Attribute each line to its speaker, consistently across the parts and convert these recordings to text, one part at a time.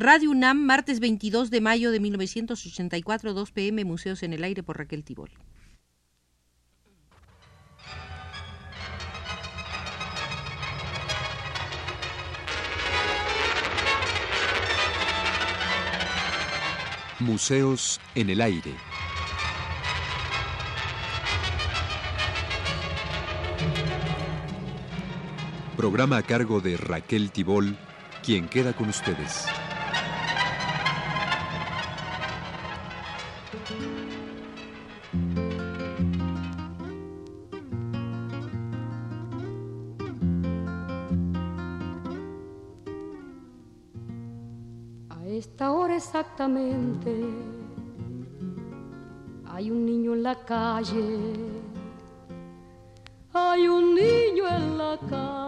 Speaker 1: Radio UNAM, martes 22 de mayo de 1984, 2 pm, Museos en el Aire por Raquel Tibol.
Speaker 2: Museos en el Aire. Programa a cargo de Raquel Tibol, quien queda con ustedes.
Speaker 3: Hay un niño en la calle, hay un niño en la calle.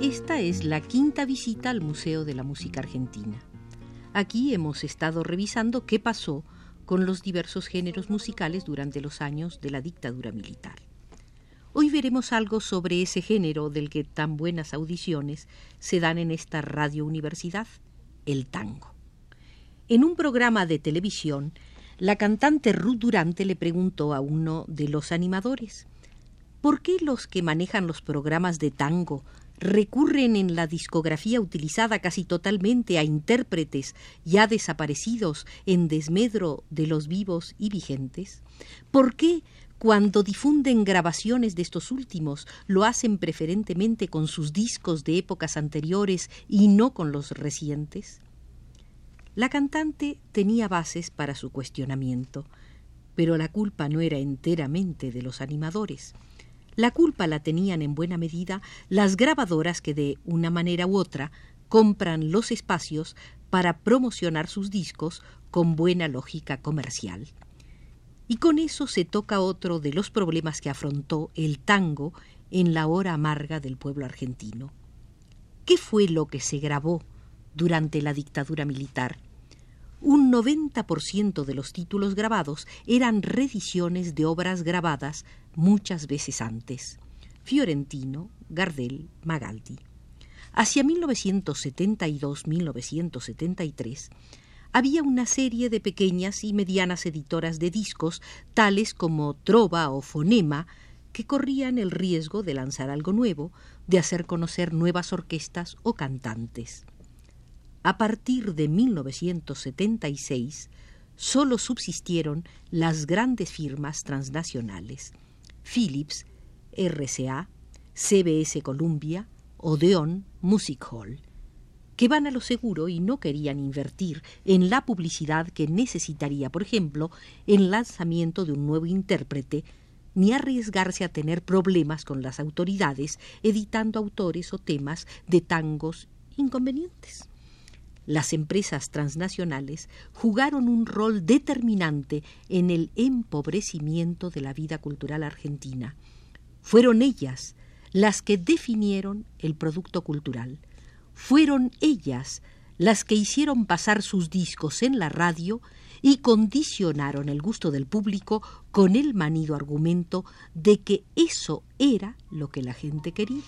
Speaker 1: Esta es la quinta visita al Museo de la Música Argentina. Aquí hemos estado revisando qué pasó con los diversos géneros musicales durante los años de la dictadura militar. Hoy veremos algo sobre ese género del que tan buenas audiciones se dan en esta radio universidad, el tango. En un programa de televisión, la cantante Ruth Durante le preguntó a uno de los animadores ¿Por qué los que manejan los programas de tango recurren en la discografía utilizada casi totalmente a intérpretes ya desaparecidos en desmedro de los vivos y vigentes? ¿Por qué cuando difunden grabaciones de estos últimos, lo hacen preferentemente con sus discos de épocas anteriores y no con los recientes? La cantante tenía bases para su cuestionamiento, pero la culpa no era enteramente de los animadores. La culpa la tenían en buena medida las grabadoras que de una manera u otra compran los espacios para promocionar sus discos con buena lógica comercial. Y con eso se toca otro de los problemas que afrontó el tango en la hora amarga del pueblo argentino. ¿Qué fue lo que se grabó durante la dictadura militar? Un 90% de los títulos grabados eran reediciones de obras grabadas muchas veces antes. Fiorentino, Gardel, Magaldi. Hacia 1972-1973, había una serie de pequeñas y medianas editoras de discos, tales como Trova o Fonema, que corrían el riesgo de lanzar algo nuevo, de hacer conocer nuevas orquestas o cantantes. A partir de 1976, solo subsistieron las grandes firmas transnacionales, Philips, RCA, CBS Columbia, Odeon Music Hall que van a lo seguro y no querían invertir en la publicidad que necesitaría, por ejemplo, el lanzamiento de un nuevo intérprete, ni arriesgarse a tener problemas con las autoridades editando autores o temas de tangos inconvenientes. Las empresas transnacionales jugaron un rol determinante en el empobrecimiento de la vida cultural argentina. Fueron ellas las que definieron el producto cultural, fueron ellas las que hicieron pasar sus discos en la radio y condicionaron el gusto del público con el manido argumento de que eso era lo que la gente quería.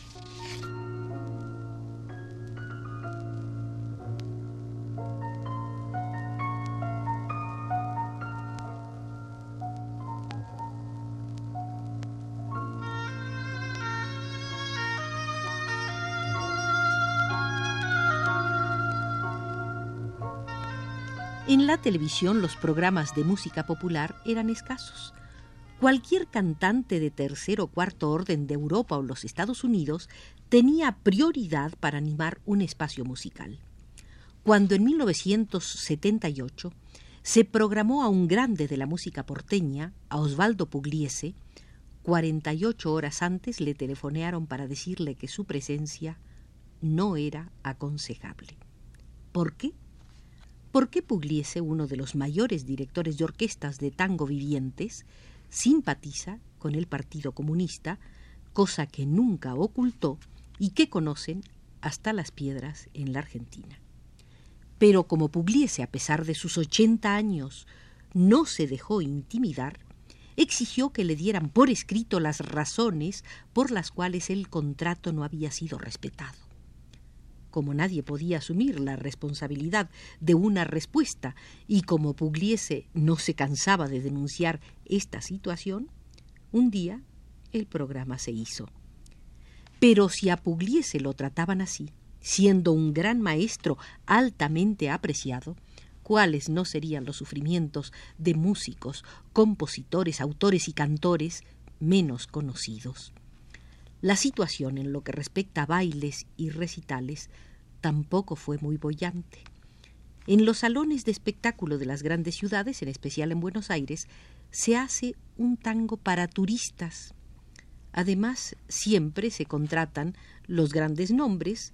Speaker 1: En la televisión los programas de música popular eran escasos. Cualquier cantante de tercer o cuarto orden de Europa o los Estados Unidos tenía prioridad para animar un espacio musical. Cuando en 1978 se programó a un grande de la música porteña, a Osvaldo Pugliese, 48 horas antes le telefonearon para decirle que su presencia no era aconsejable. ¿Por qué? ¿Por qué Pugliese, uno de los mayores directores de orquestas de tango vivientes, simpatiza con el Partido Comunista, cosa que nunca ocultó y que conocen hasta las piedras en la Argentina. Pero como Pugliese, a pesar de sus ochenta años, no se dejó intimidar, exigió que le dieran por escrito las razones por las cuales el contrato no había sido respetado. Como nadie podía asumir la responsabilidad de una respuesta y como Pugliese no se cansaba de denunciar esta situación, un día el programa se hizo. Pero si a Pugliese lo trataban así, siendo un gran maestro altamente apreciado, cuáles no serían los sufrimientos de músicos, compositores, autores y cantores menos conocidos. La situación en lo que respecta a bailes y recitales tampoco fue muy bollante. En los salones de espectáculo de las grandes ciudades, en especial en Buenos Aires, se hace un tango para turistas. Además, siempre se contratan los grandes nombres,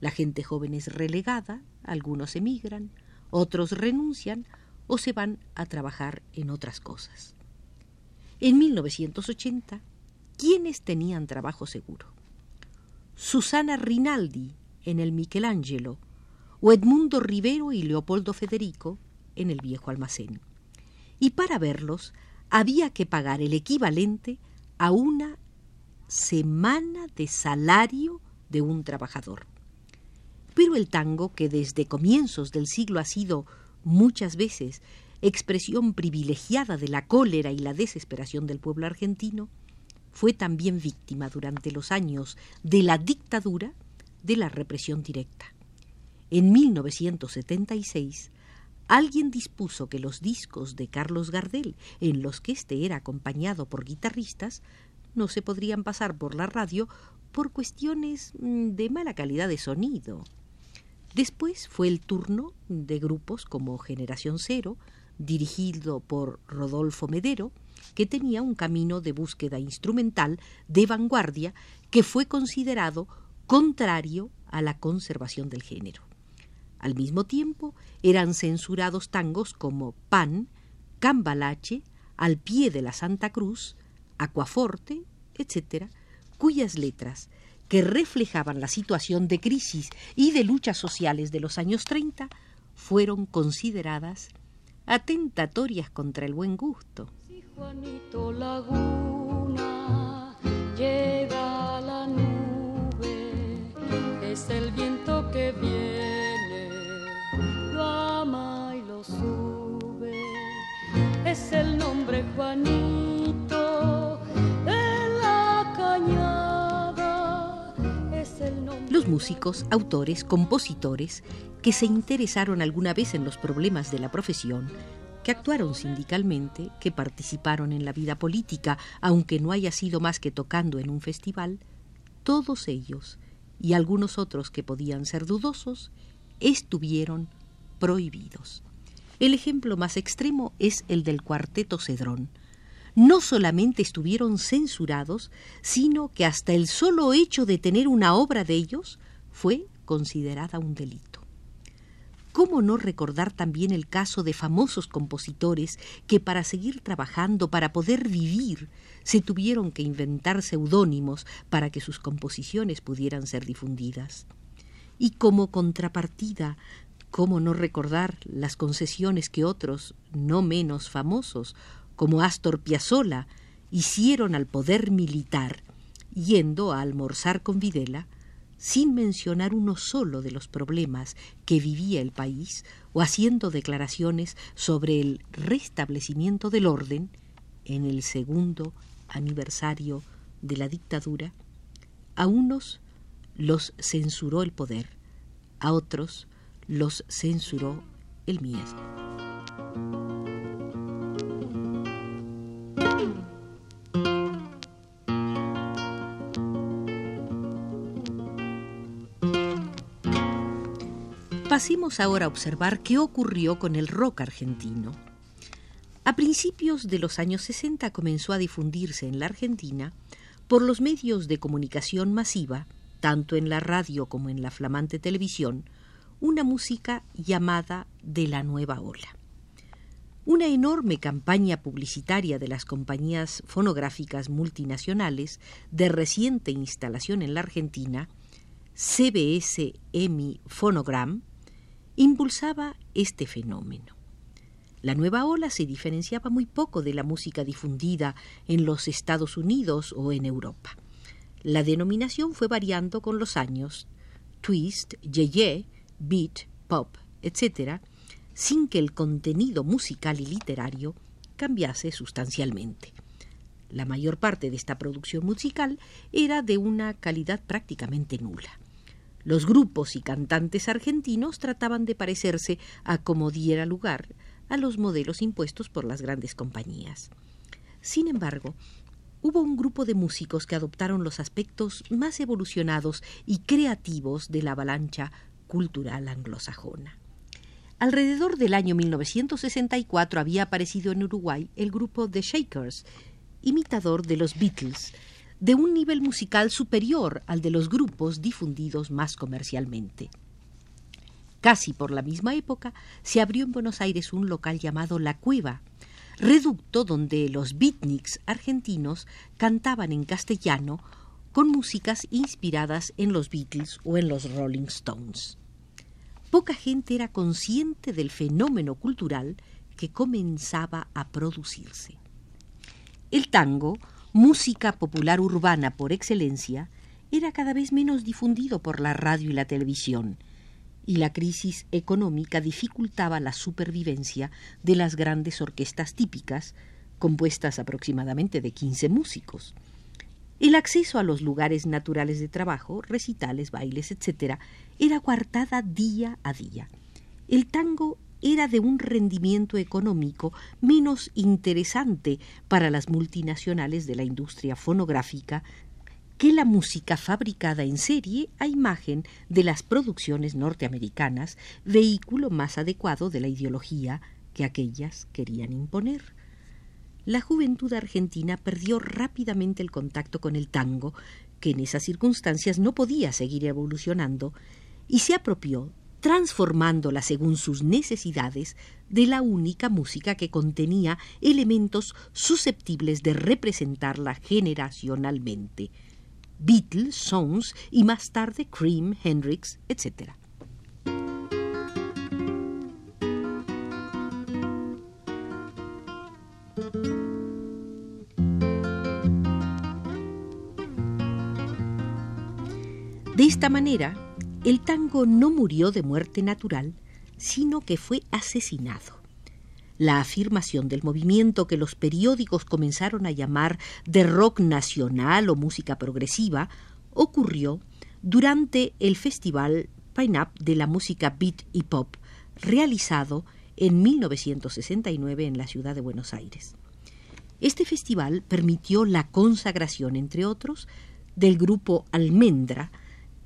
Speaker 1: la gente joven es relegada, algunos emigran, otros renuncian o se van a trabajar en otras cosas. En 1980, ¿quiénes tenían trabajo seguro? Susana Rinaldi en el Michelangelo o Edmundo Rivero y Leopoldo Federico en el viejo almacén. Y para verlos había que pagar el equivalente a una semana de salario de un trabajador. Pero el tango, que desde comienzos del siglo ha sido muchas veces expresión privilegiada de la cólera y la desesperación del pueblo argentino, fue también víctima durante los años de la dictadura de la represión directa. En 1976, alguien dispuso que los discos de Carlos Gardel, en los que éste era acompañado por guitarristas, no se podrían pasar por la radio por cuestiones mm, de mala calidad de sonido. Después fue el turno de grupos como Generación Cero, dirigido por Rodolfo Medero, que tenía un camino de búsqueda instrumental de vanguardia que fue considerado contrario a la conservación del género. Al mismo tiempo eran censurados tangos como Pan, Cambalache, Al pie de la Santa Cruz, Aquaforte, etc., cuyas letras que reflejaban la situación de crisis y de luchas sociales de los años 30, fueron consideradas atentatorias contra el buen gusto.
Speaker 3: Juanito Laguna llega la nube, es el viento que viene, lo ama y lo sube, es el nombre Juanito
Speaker 1: los músicos, autores, compositores que se interesaron alguna vez en los problemas de la profesión, que actuaron sindicalmente, que participaron en la vida política, aunque no haya sido más que tocando en un festival, todos ellos, y algunos otros que podían ser dudosos, estuvieron prohibidos. El ejemplo más extremo es el del cuarteto Cedrón, no solamente estuvieron censurados, sino que hasta el solo hecho de tener una obra de ellos fue considerada un delito. ¿Cómo no recordar también el caso de famosos compositores que para seguir trabajando, para poder vivir, se tuvieron que inventar seudónimos para que sus composiciones pudieran ser difundidas? Y como contrapartida, ¿cómo no recordar las concesiones que otros, no menos famosos, como Astor Piazzolla, hicieron al poder militar, yendo a almorzar con Videla, sin mencionar uno solo de los problemas que vivía el país o haciendo declaraciones sobre el restablecimiento del orden en el segundo aniversario de la dictadura, a unos los censuró el poder, a otros los censuró el miedo. Pasemos ahora a observar qué ocurrió con el rock argentino. A principios de los años 60 comenzó a difundirse en la Argentina, por los medios de comunicación masiva, tanto en la radio como en la flamante televisión, una música llamada de la nueva ola. Una enorme campaña publicitaria de las compañías fonográficas multinacionales de reciente instalación en la Argentina, CBS EMI Phonogram, impulsaba este fenómeno. La nueva ola se diferenciaba muy poco de la música difundida en los Estados Unidos o en Europa. La denominación fue variando con los años, twist, yeye, beat, pop, etc., sin que el contenido musical y literario cambiase sustancialmente. La mayor parte de esta producción musical era de una calidad prácticamente nula. Los grupos y cantantes argentinos trataban de parecerse a como diera lugar a los modelos impuestos por las grandes compañías. Sin embargo, hubo un grupo de músicos que adoptaron los aspectos más evolucionados y creativos de la avalancha cultural anglosajona. Alrededor del año 1964 había aparecido en Uruguay el grupo The Shakers, imitador de los Beatles, de un nivel musical superior al de los grupos difundidos más comercialmente. Casi por la misma época se abrió en Buenos Aires un local llamado La Cueva, reducto donde los beatniks argentinos cantaban en castellano con músicas inspiradas en los Beatles o en los Rolling Stones. Poca gente era consciente del fenómeno cultural que comenzaba a producirse. El tango, música popular urbana por excelencia, era cada vez menos difundido por la radio y la televisión, y la crisis económica dificultaba la supervivencia de las grandes orquestas típicas, compuestas aproximadamente de quince músicos. El acceso a los lugares naturales de trabajo, recitales, bailes, etc., era coartada día a día. El tango era de un rendimiento económico menos interesante para las multinacionales de la industria fonográfica que la música fabricada en serie a imagen de las producciones norteamericanas, vehículo más adecuado de la ideología que aquellas querían imponer. La juventud argentina perdió rápidamente el contacto con el tango, que en esas circunstancias no podía seguir evolucionando, y se apropió transformándola según sus necesidades de la única música que contenía elementos susceptibles de representarla generacionalmente. Beatles, Songs y más tarde Cream, Hendrix, etc. De esta manera, el tango no murió de muerte natural, sino que fue asesinado. La afirmación del movimiento que los periódicos comenzaron a llamar de rock nacional o música progresiva ocurrió durante el festival Pine Up de la música beat y pop, realizado en 1969 en la ciudad de Buenos Aires. Este festival permitió la consagración, entre otros, del grupo Almendra,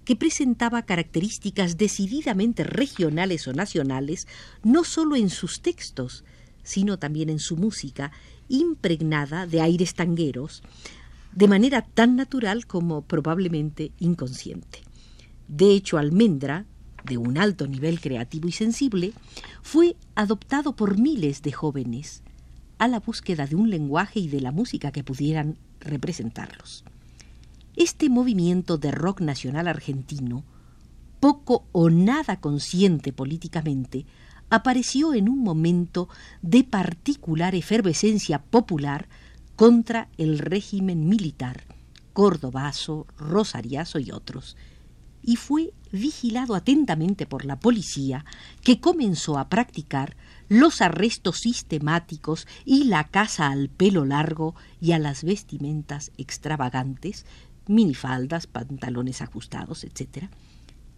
Speaker 1: que presentaba características decididamente regionales o nacionales, no sólo en sus textos, sino también en su música, impregnada de aires tangueros, de manera tan natural como probablemente inconsciente. De hecho, Almendra, de un alto nivel creativo y sensible, fue adoptado por miles de jóvenes a la búsqueda de un lenguaje y de la música que pudieran representarlos. Este movimiento de rock nacional argentino, poco o nada consciente políticamente, apareció en un momento de particular efervescencia popular contra el régimen militar, cordobazo, rosariazo y otros, y fue vigilado atentamente por la policía, que comenzó a practicar los arrestos sistemáticos y la caza al pelo largo y a las vestimentas extravagantes minifaldas, pantalones ajustados, etc.,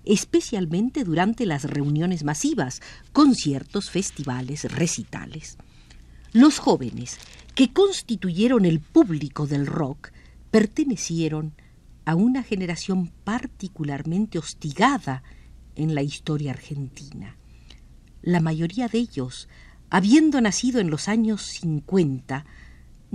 Speaker 1: especialmente durante las reuniones masivas, conciertos, festivales, recitales. Los jóvenes que constituyeron el público del rock pertenecieron a una generación particularmente hostigada en la historia argentina. La mayoría de ellos, habiendo nacido en los años 50,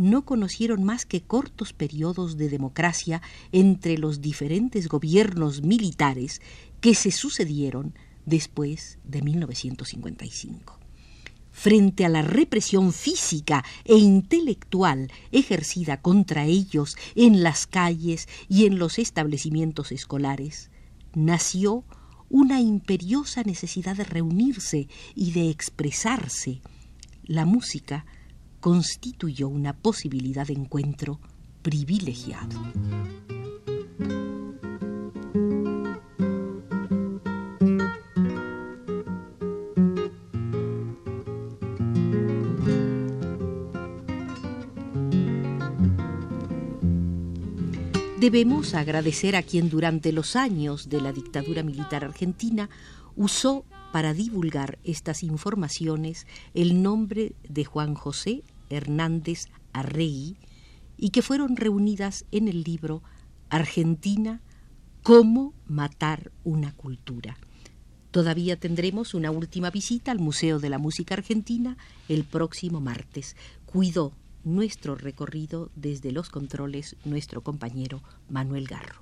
Speaker 1: no conocieron más que cortos periodos de democracia entre los diferentes gobiernos militares que se sucedieron después de 1955. Frente a la represión física e intelectual ejercida contra ellos en las calles y en los establecimientos escolares, nació una imperiosa necesidad de reunirse y de expresarse. La música constituyó una posibilidad de encuentro privilegiado. Debemos agradecer a quien durante los años de la dictadura militar argentina usó para divulgar estas informaciones el nombre de Juan José Hernández Arregui y que fueron reunidas en el libro Argentina, cómo matar una cultura. Todavía tendremos una última visita al Museo de la Música Argentina el próximo martes. Cuidó nuestro recorrido desde los controles nuestro compañero Manuel Garro.